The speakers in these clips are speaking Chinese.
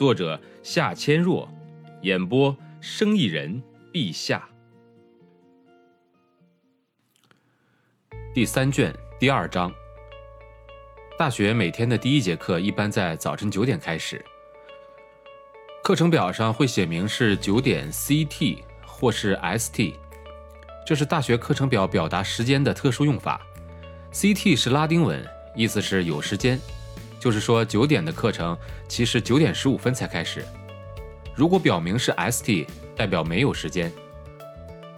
作者夏千若，演播生意人陛下。第三卷第二章。大学每天的第一节课一般在早晨九点开始，课程表上会写明是九点 CT 或是 ST，这是大学课程表表达时间的特殊用法。CT 是拉丁文，意思是有时间。就是说，九点的课程其实九点十五分才开始。如果表明是 ST，代表没有时间，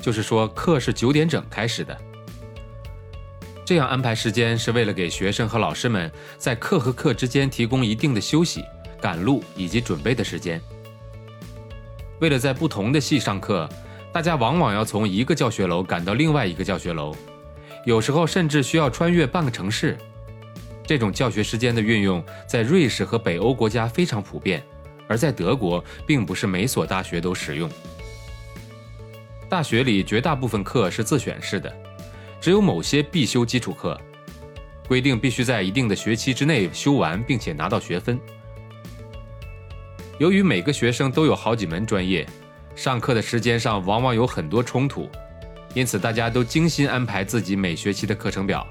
就是说课是九点整开始的。这样安排时间是为了给学生和老师们在课和课之间提供一定的休息、赶路以及准备的时间。为了在不同的系上课，大家往往要从一个教学楼赶到另外一个教学楼，有时候甚至需要穿越半个城市。这种教学时间的运用在瑞士和北欧国家非常普遍，而在德国并不是每所大学都使用。大学里绝大部分课是自选式的，只有某些必修基础课，规定必须在一定的学期之内修完，并且拿到学分。由于每个学生都有好几门专业，上课的时间上往往有很多冲突，因此大家都精心安排自己每学期的课程表。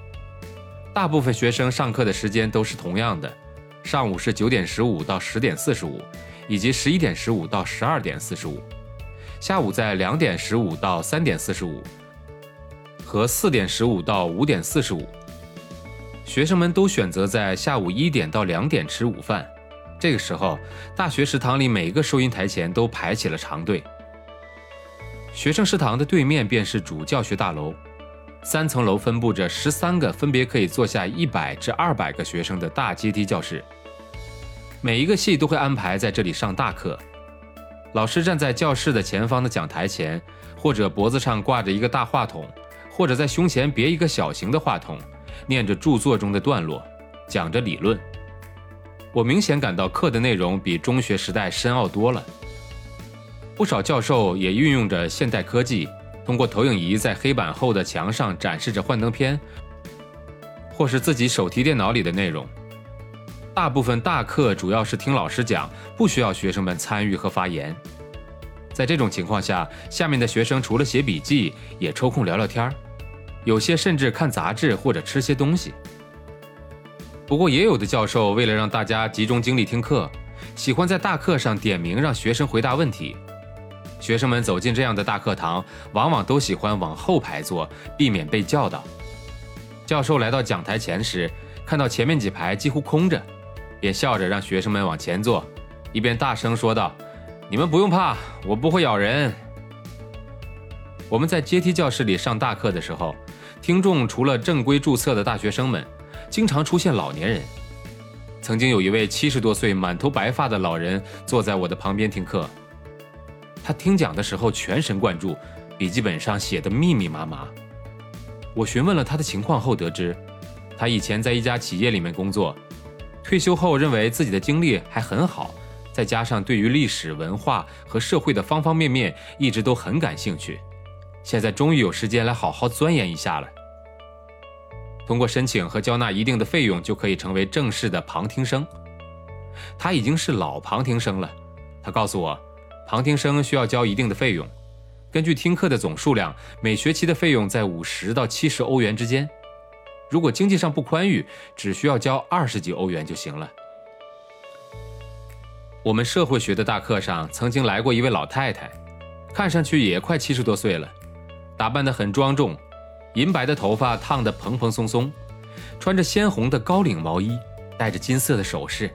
大部分学生上课的时间都是同样的，上午是九点十五到十点四十五，以及十一点十五到十二点四十五；下午在两点十五到三点四十五，和四点十五到五点四十五。学生们都选择在下午一点到两点吃午饭。这个时候，大学食堂里每个收银台前都排起了长队。学生食堂的对面便是主教学大楼。三层楼分布着十三个分别可以坐下一百至二百个学生的大阶梯教室，每一个系都会安排在这里上大课。老师站在教室的前方的讲台前，或者脖子上挂着一个大话筒，或者在胸前别一个小型的话筒，念着著作中的段落，讲着理论。我明显感到课的内容比中学时代深奥多了。不少教授也运用着现代科技。通过投影仪在黑板后的墙上展示着幻灯片，或是自己手提电脑里的内容。大部分大课主要是听老师讲，不需要学生们参与和发言。在这种情况下，下面的学生除了写笔记，也抽空聊聊天儿，有些甚至看杂志或者吃些东西。不过，也有的教授为了让大家集中精力听课，喜欢在大课上点名让学生回答问题。学生们走进这样的大课堂，往往都喜欢往后排坐，避免被叫到。教授来到讲台前时，看到前面几排几乎空着，便笑着让学生们往前坐，一边大声说道：“你们不用怕，我不会咬人。”我们在阶梯教室里上大课的时候，听众除了正规注册的大学生们，经常出现老年人。曾经有一位七十多岁、满头白发的老人坐在我的旁边听课。他听讲的时候全神贯注，笔记本上写的密密麻麻。我询问了他的情况后得知，他以前在一家企业里面工作，退休后认为自己的经历还很好，再加上对于历史文化和社会的方方面面一直都很感兴趣，现在终于有时间来好好钻研一下了。通过申请和交纳一定的费用，就可以成为正式的旁听生。他已经是老旁听生了，他告诉我。旁听生需要交一定的费用，根据听课的总数量，每学期的费用在五十到七十欧元之间。如果经济上不宽裕，只需要交二十几欧元就行了。我们社会学的大课上曾经来过一位老太太，看上去也快七十多岁了，打扮得很庄重，银白的头发烫得蓬蓬松松，穿着鲜红的高领毛衣，戴着金色的首饰。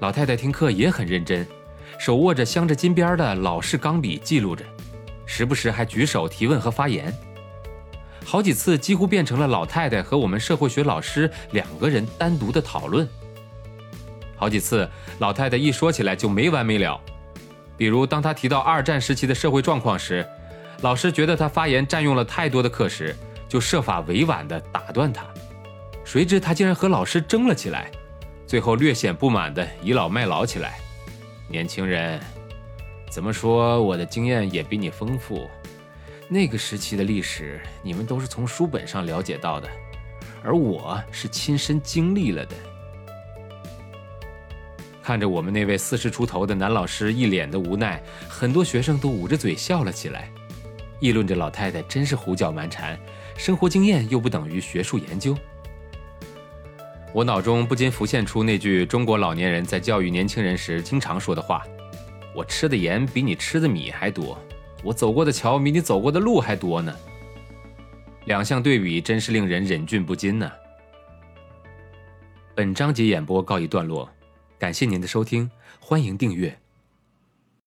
老太太听课也很认真。手握着镶着金边的老式钢笔记录着，时不时还举手提问和发言。好几次几乎变成了老太太和我们社会学老师两个人单独的讨论。好几次，老太太一说起来就没完没了。比如，当她提到二战时期的社会状况时，老师觉得她发言占用了太多的课时，就设法委婉地打断她。谁知她竟然和老师争了起来，最后略显不满地倚老卖老起来。年轻人，怎么说我的经验也比你丰富。那个时期的历史，你们都是从书本上了解到的，而我是亲身经历了的。看着我们那位四十出头的男老师一脸的无奈，很多学生都捂着嘴笑了起来，议论着老太太真是胡搅蛮缠，生活经验又不等于学术研究。我脑中不禁浮现出那句中国老年人在教育年轻人时经常说的话：“我吃的盐比你吃的米还多，我走过的桥比你走过的路还多呢。”两项对比，真是令人忍俊不禁呢。本章节演播告一段落。感谢您的收听，欢迎订阅。